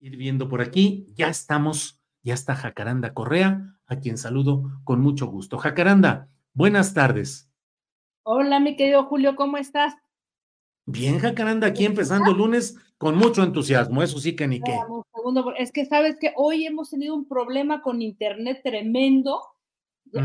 Ir viendo por aquí. Ya estamos, ya está Jacaranda Correa, a quien saludo con mucho gusto. Jacaranda, buenas tardes. Hola, mi querido Julio, ¿cómo estás? Bien, Jacaranda, aquí empezando el lunes con mucho entusiasmo, eso sí que ni qué. Segundo, es que sabes que hoy hemos tenido un problema con internet tremendo.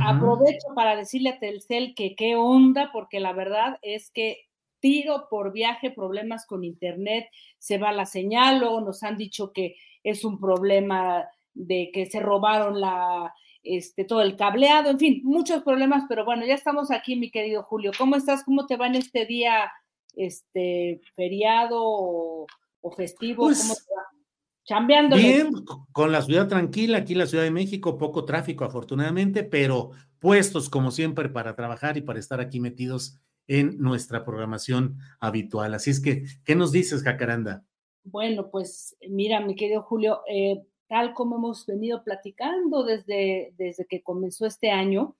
Aprovecho para decirle a Telcel que qué onda, porque la verdad es que tiro por viaje problemas con internet, se va la señal, o nos han dicho que es un problema de que se robaron la, este, todo el cableado, en fin, muchos problemas, pero bueno, ya estamos aquí, mi querido Julio. ¿Cómo estás? ¿Cómo te va en este día, este, feriado o, o festivo? Pues, ¿Cómo te va? Chambeándole. Bien, con la ciudad tranquila, aquí la Ciudad de México, poco tráfico afortunadamente, pero puestos como siempre para trabajar y para estar aquí metidos en nuestra programación habitual. Así es que, ¿qué nos dices, Jacaranda? Bueno, pues mira, mi querido Julio, eh, tal como hemos venido platicando desde, desde que comenzó este año,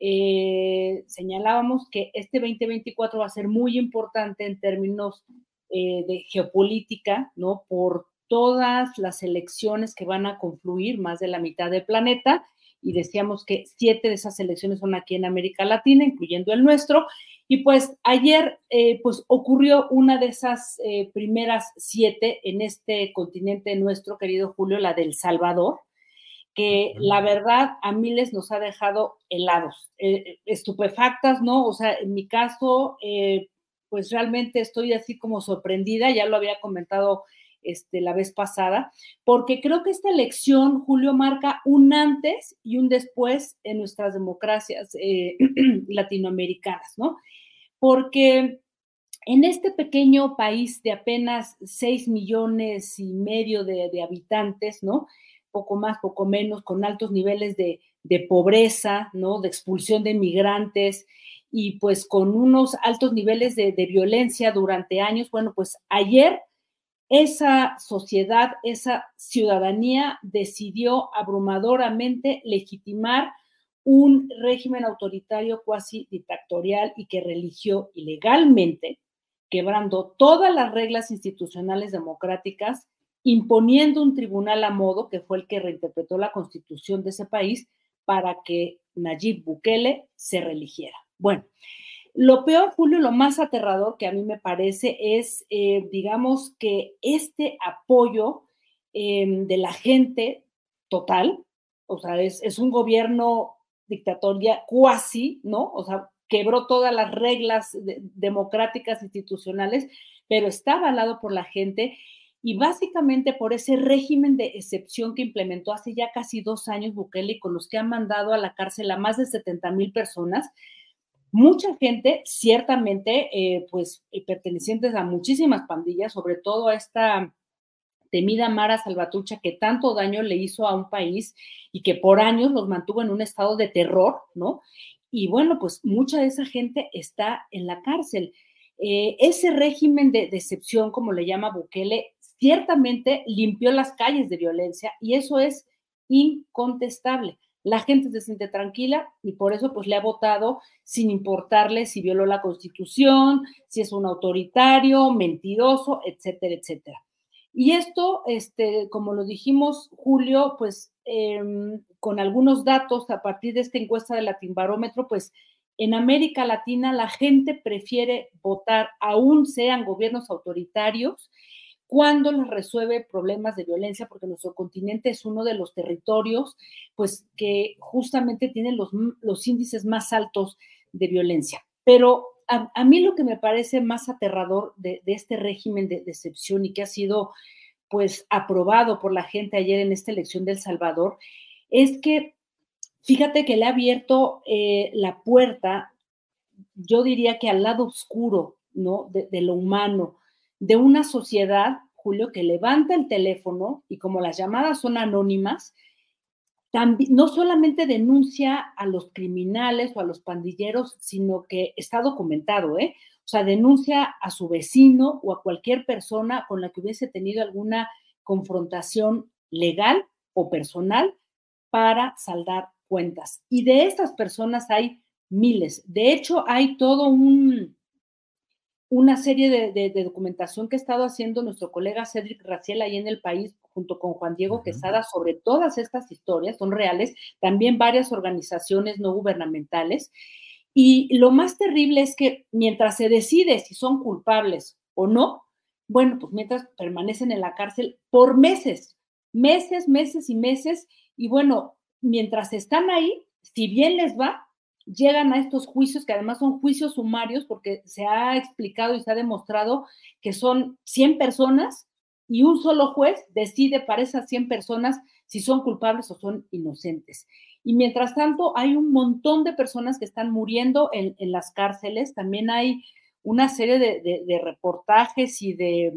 eh, señalábamos que este 2024 va a ser muy importante en términos eh, de geopolítica, ¿no? Por todas las elecciones que van a confluir, más de la mitad del planeta, y decíamos que siete de esas elecciones son aquí en América Latina, incluyendo el nuestro, y pues ayer eh, pues ocurrió una de esas eh, primeras siete en este continente nuestro, querido Julio, la del Salvador, que la verdad a miles nos ha dejado helados, eh, estupefactas, ¿no? O sea, en mi caso, pues realmente estoy así como sorprendida, ya lo había comentado este, la vez pasada, porque creo que esta elección, Julio, marca un antes y un después en nuestras democracias eh, latinoamericanas, ¿no? Porque en este pequeño país de apenas 6 millones y medio de, habitantes, ¿no? Poco más, poco menos, con altos niveles de, de pobreza, ¿no? De expulsión de migrantes y pues con unos altos niveles de violencia durante años. Bueno, pues ayer esa sociedad, esa ciudadanía decidió abrumadoramente legitimar un régimen autoritario cuasi dictatorial y que religió ilegalmente, quebrando todas las reglas institucionales democráticas, imponiendo un tribunal a modo que fue el que reinterpretó la constitución de ese país para que Nayib Bukele se religiera. Bueno, Lo peor, Julio, lo más aterrador que a mí me parece es, eh, digamos, que este apoyo em, de la gente total, o sea, es, un gobierno dictatoria cuasi, ¿no? O sea, quebró todas las reglas democráticas institucionales, pero está avalado por la gente y básicamente por ese régimen de excepción que implementó hace ya casi dos años Bukele y con los que han mandado a la cárcel a más de 70 mil personas, mucha gente, ciertamente, eh, pues eh, pertenecientes a muchísimas pandillas, sobre todo a esta temida Mara Salvatrucha que tanto daño le hizo a un país y que por años los mantuvo en un estado de terror, ¿no? Y bueno, pues mucha de esa gente está en la cárcel. Eh, ese régimen de decepción, como le llama Bukele, ciertamente limpió las calles de violencia y eso es incontestable. La gente se siente tranquila y por eso pues le ha votado sin importarle si violó la constitución, si es un autoritario, mentiroso, etcétera, etcétera. Y esto, este, como lo dijimos, Julio, pues em, con algunos datos a partir de esta encuesta de Latinbarómetro, pues en América Latina la gente prefiere votar, aún sean gobiernos autoritarios, cuando les resuelve problemas de violencia, porque nuestro continente es uno de los territorios, pues que justamente tienen los, los índices más altos de violencia. Pero a, mí lo que me parece más aterrador de, este régimen de decepción y que ha sido pues aprobado por la gente ayer en esta elección del Salvador, es que fíjate que le ha abierto eh, la puerta, yo diría que al lado oscuro, ¿no? de lo humano, de una sociedad, Julio, que levanta el teléfono y como las llamadas son anónimas, también, no solamente denuncia a los criminales o a los pandilleros, sino que está documentado, ¿eh? O sea, denuncia a su vecino o a cualquier persona con la que hubiese tenido alguna confrontación legal o personal para saldar cuentas. Y de estas personas hay miles. De hecho, hay todo un, una serie de, documentación que ha estado haciendo nuestro colega Cedric Raciel ahí en el país, junto con Juan Diego Quesada, sobre todas estas historias, son reales, también varias organizaciones no gubernamentales. Y lo más terrible es que mientras se decide si son culpables o no, bueno, pues mientras permanecen en la cárcel por meses, meses, meses y meses, y bueno, mientras están ahí, si bien les va, llegan a estos juicios, que además son juicios sumarios, porque se ha explicado y se ha demostrado que son 100 personas y un solo juez decide para esas 100 personas si son culpables o son inocentes. Y mientras tanto, hay un montón de personas que están muriendo en, las cárceles. También hay una serie de, reportajes y de,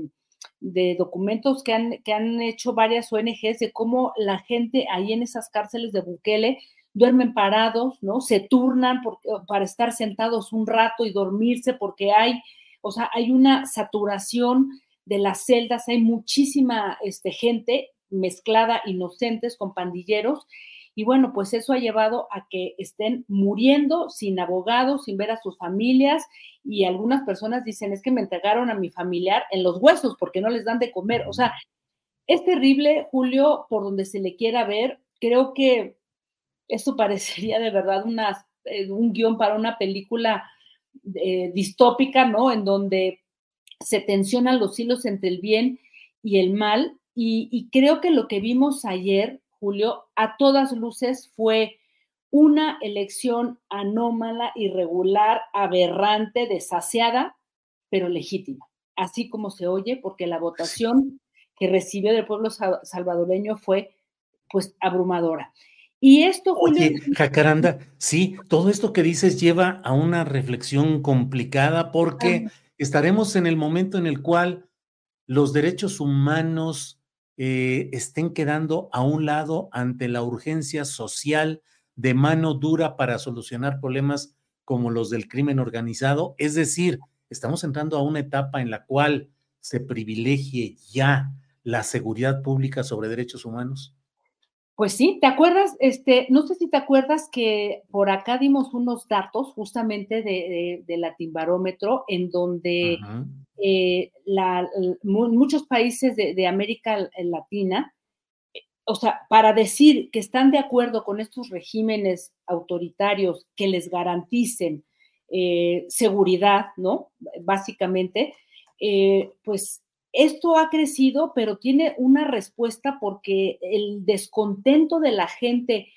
documentos que han, que han hecho varias ONGs de cómo la gente ahí en esas cárceles de Bukele duermen parados, ¿no? Se turnan para estar sentados un rato y dormirse porque hay, o sea, hay una saturación de las celdas, hay muchísima este, gente mezclada, inocentes con pandilleros. Y bueno, pues eso ha llevado a que estén muriendo sin abogados, sin ver a sus familias. Y algunas personas dicen, es que me entregaron a mi familiar en los huesos porque no les dan de comer. O sea, es terrible, Julio, por donde se le quiera ver. Creo que esto parecería de verdad eh, un guion para una película eh, distópica, ¿no? En donde se tensionan los hilos entre el bien y el mal. Y, creo que lo que vimos ayer, Julio, a todas luces fue una elección anómala, irregular, aberrante, desasiada, pero legítima, así como se oye, porque la votación que recibió del pueblo salvadoreño fue pues abrumadora. Y esto, Oye, Jacaranda, sí, todo esto que dices lleva a una reflexión complicada porque estaremos en el momento en el cual los derechos humanos eh, estén quedando a un lado ante la urgencia social de mano dura para solucionar problemas como los del crimen organizado. Es decir, estamos entrando a una etapa en la cual se privilegie ya la seguridad pública sobre derechos humanos. Pues sí, ¿te acuerdas? Este, no sé si te acuerdas que por acá dimos unos datos justamente de, de, Latinbarómetro en donde eh, muchos países de, América Latina, eh, o sea, para decir que están de acuerdo con estos regímenes autoritarios que les garanticen eh, seguridad, ¿no? Básicamente, eh, pues esto ha crecido, pero tiene una respuesta porque el descontento de la gente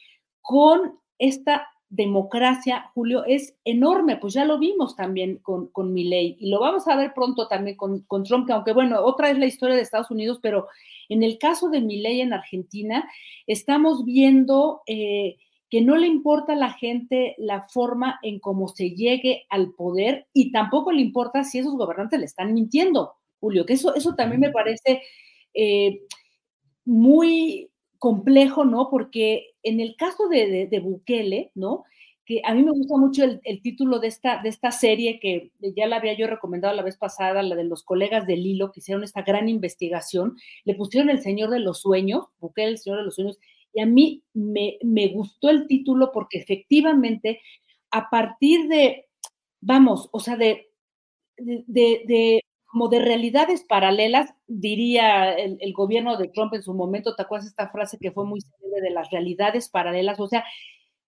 con esta democracia, Julio, es enorme, pues ya lo vimos también con, con Milley y lo vamos a ver pronto también con, Trump, que aunque bueno, otra es la historia de Estados Unidos, pero en el caso de Milley en Argentina, estamos viendo eh, que no le importa a la gente la forma en cómo se llegue al poder y tampoco le importa si esos gobernantes le están mintiendo, Julio, que eso, eso también me parece eh, muy complejo, ¿no? Porque en el caso de, de, Bukele, ¿no? Que a mí me gusta mucho el, el, título de esta, de esta serie que ya la había yo recomendado la vez pasada, la de los colegas de Lilo, que hicieron esta gran investigación, le pusieron El Señor de los Sueños, Bukele, El Señor de los Sueños, y a mí me, me gustó el título porque efectivamente, a partir de, vamos, o sea, de, de, de como de realidades paralelas, diría el, gobierno de Trump en su momento, ¿te acuerdas esta frase que fue muy célebre de las realidades paralelas? O sea,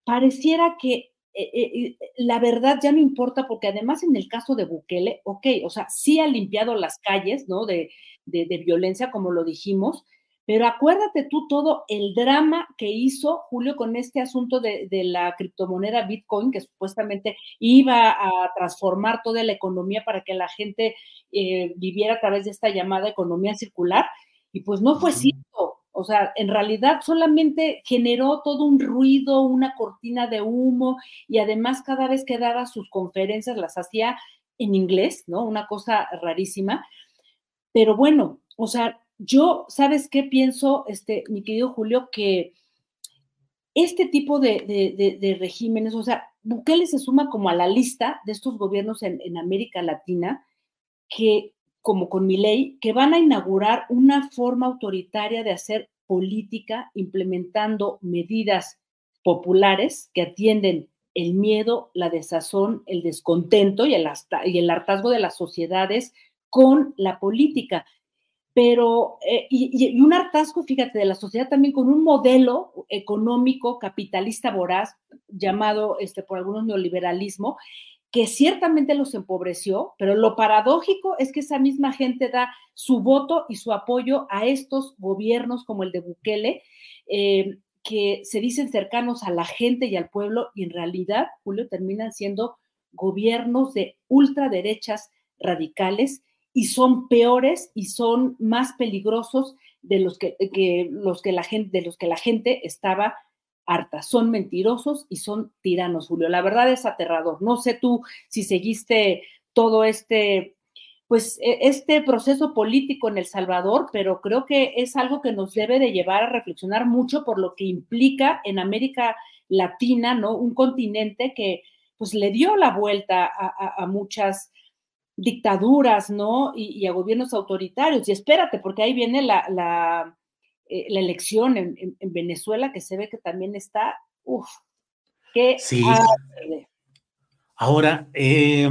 pareciera que eh, eh, la verdad ya no importa, porque además en el caso de Bukele, ok, o sea, sí ha limpiado las calles, ¿no? De, de, de violencia, como lo dijimos, pero acuérdate tú todo el drama que hizo Julio con este asunto de, la criptomoneda Bitcoin, que supuestamente iba a transformar toda la economía para que la gente eh, viviera a través de esta llamada economía circular. Y pues no fue cierto. O sea, en realidad solamente generó todo un ruido, una cortina de humo y además cada vez que daba sus conferencias las hacía en inglés, ¿no? Una cosa rarísima. Pero bueno, o sea, yo, ¿sabes qué pienso, este, mi querido Julio? Que este tipo de, regímenes, o sea, Bukele se suma como a la lista de estos gobiernos en, en América Latina que, como con mi ley, que van a inaugurar una forma autoritaria de hacer política implementando medidas populares que atienden el miedo, la desazón, el descontento y el, y el hartazgo de las sociedades con la política. Pero, eh, y, un hartazgo, fíjate, de la sociedad también con un modelo económico capitalista voraz, llamado este, por algunos neoliberalismo, que ciertamente los empobreció, pero lo paradójico es que esa misma gente da su voto y su apoyo a estos gobiernos como el de Bukele, eh, que se dicen cercanos a la gente y al pueblo, y en realidad, Julio, terminan siendo gobiernos de ultraderechas radicales y son peores y son más peligrosos de los que, los que la gente, de los que la gente estaba harta. Son mentirosos y son tiranos, Julio. La verdad es aterrador. No sé tú si seguiste todo este, pues, e, este proceso político en El Salvador, pero creo que es algo que nos debe de llevar a reflexionar mucho por lo que implica en América Latina, ¿no? Un continente que, pues, le dio la vuelta a muchas dictaduras, ¿no? Y, a gobiernos autoritarios. Y espérate, porque ahí viene la, eh, elección en, Venezuela, que se ve que también está, uff, qué... Sí. Ahora, eh,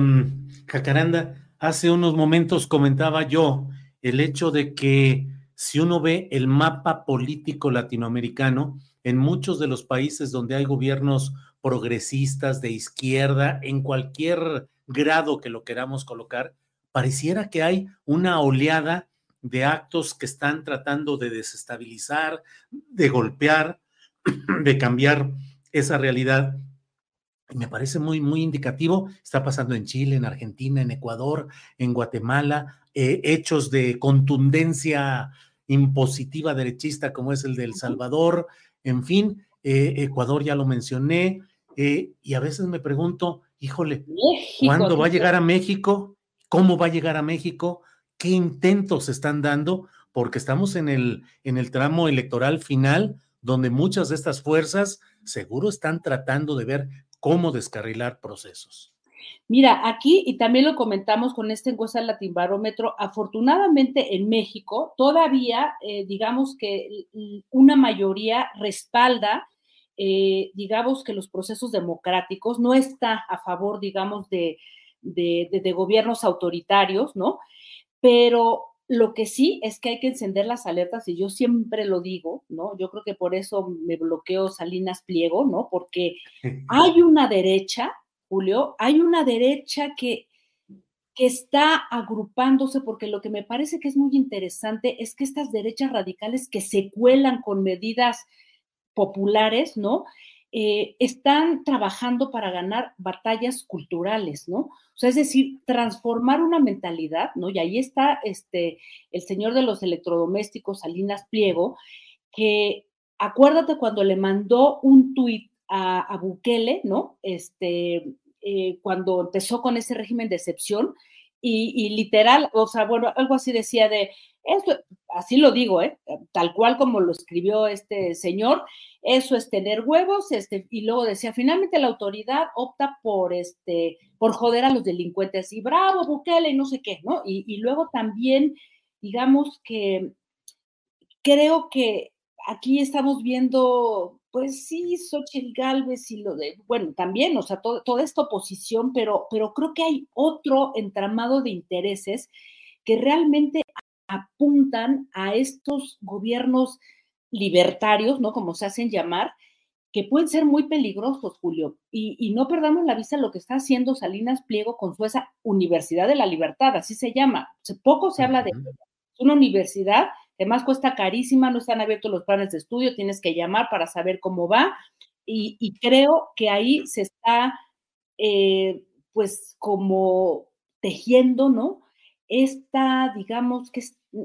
Jacaranda, hace unos momentos comentaba yo el hecho de que si uno ve el mapa político latinoamericano, en muchos de los países donde hay gobiernos progresistas de izquierda, en cualquier grado que lo queramos colocar, pareciera que hay una oleada de actos que están tratando de desestabilizar, de golpear, de cambiar esa realidad. Me parece muy, muy indicativo. Está pasando en Chile, en Argentina, en Ecuador, en Guatemala, eh, hechos de contundencia impositiva derechista como es el de El Salvador. En fin, eh, Ecuador ya lo mencioné. Eh, y a veces me pregunto, híjole, ¿cuándo va a llegar a México? ¿Cómo va a llegar a México? ¿Qué intentos están dando? Porque estamos en el, en el tramo electoral final, donde muchas de estas fuerzas seguro están tratando de ver cómo descarrilar procesos. Mira, aquí, y también lo comentamos con esta encuesta del Barómetro, afortunadamente en México todavía, eh, digamos que una mayoría respalda eh, digamos que los procesos democráticos, no está a favor, digamos, de, de, gobiernos autoritarios, ¿no? Pero lo que sí es que hay que encender las alertas y yo siempre lo digo, ¿no? Yo creo que por eso me bloqueo Salinas Pliego, ¿no? Porque hay una derecha, Julio, hay una derecha que, que está agrupándose porque lo que me parece que es muy interesante es que estas derechas radicales que se cuelan con medidas populares, ¿no? Eh, están trabajando para ganar batallas culturales, ¿no? O sea, es decir, transformar una mentalidad, ¿no? Y ahí está este, el señor de los electrodomésticos, Salinas Pliego, que acuérdate cuando le mandó un tuit a, Bukele, ¿no? Este, eh, cuando empezó con ese régimen de excepción, y, literal, o sea, bueno, algo así decía de, eso, así lo digo, ¿eh? tal cual como lo escribió este señor, eso es tener huevos, este, y luego decía, finalmente la autoridad opta por, este, por joder a los delincuentes, y bravo, Bukele, y no sé qué, ¿no? Y, luego también, digamos que creo que aquí estamos viendo pues sí, Xochitl Galvez y lo de, bueno, también, o sea, toda esta oposición, pero, pero creo que hay otro entramado de intereses que realmente apuntan a estos gobiernos libertarios, ¿no? Como se hacen llamar, que pueden ser muy peligrosos, Julio. Y, no perdamos la vista lo que está haciendo Salinas Pliego con su esa Universidad de la Libertad, así se llama. Poco se habla de ella. Es una universidad Además, cuesta carísima, no están abiertos los planes de estudio, tienes que llamar para saber cómo va. Y, creo que ahí se está, eh, pues, como tejiendo, ¿no? Esta, digamos, que mm,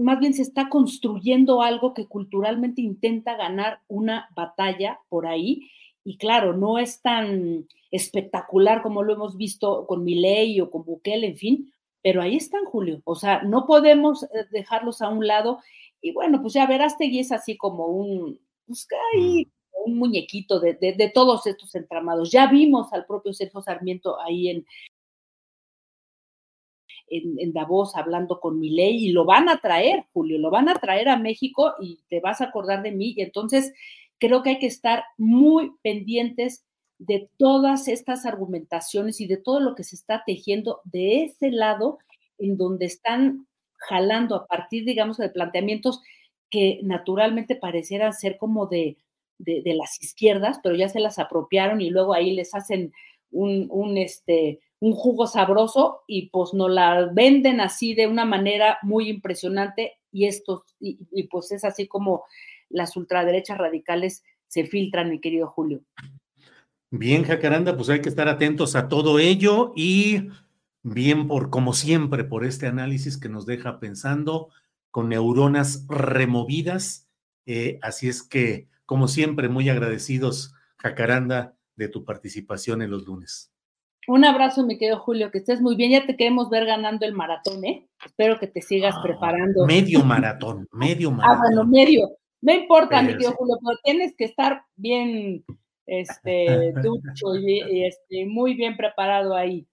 más bien se está construyendo algo que culturalmente intenta ganar una batalla por ahí. Y claro, no es tan espectacular como lo hemos visto con Milei o con Bukele, en fin, pero ahí están, Julio. O sea, no podemos eh, dejarlos a un lado. Y bueno, pues ya verás, Tegui es así como un, pues ahí, un muñequito de, de, todos estos entramados. Ya vimos al propio Sergio Sarmiento ahí en, en, Davos hablando con Milei y lo van a traer, Julio, lo van a traer a México y te vas a acordar de mí. Y entonces creo que hay que estar muy pendientes de todas estas argumentaciones y de todo lo que se está tejiendo de ese lado en donde están jalando a partir, digamos, de planteamientos que naturalmente parecieran ser como de, de, las izquierdas, pero ya se las apropiaron y luego ahí les hacen un, un, este, un jugo sabroso y pues nos la venden así de una manera muy impresionante y estos, y, y pues es así como las ultraderechas radicales se filtran, mi querido Julio. Bien, Jacaranda, pues hay que estar atentos a todo ello y bien por, como siempre, por este análisis que nos deja pensando con neuronas removidas. Eh, así es que, como siempre, muy agradecidos, Jacaranda, de tu participación en los lunes. Un abrazo, mi querido Julio, que estés muy bien. Ya te queremos ver ganando el maratón, ¿eh? Espero que te sigas ah, preparando. Medio maratón, medio maratón. Ah, bueno, medio. No importa, mi querido Julio, pero tienes que estar bien este, ducho y, este, muy bien preparado ahí.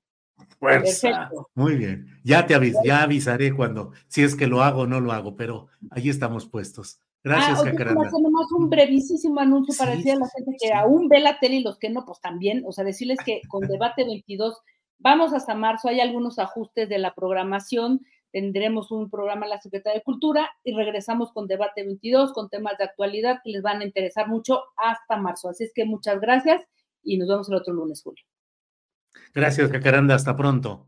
Perfecto. Muy bien. Ya te avis ya avisaré cuando, si es que lo hago o no lo hago, pero ahí estamos puestos. Gracias, ah, Jacaranda. Nomás un brevísimo anuncio para decir a la gente que aún ve la tele y los que no, pues también, o sea, decirles que con Debate 22 vamos hasta marzo, hay algunos ajustes de la programación, tendremos un programa en la Secretaría de Cultura y regresamos con Debate 22, con temas de actualidad que les van a interesar mucho hasta marzo. Así es que muchas gracias y nos vemos el otro lunes, Julio. Gracias, Jacaranda. Hasta pronto.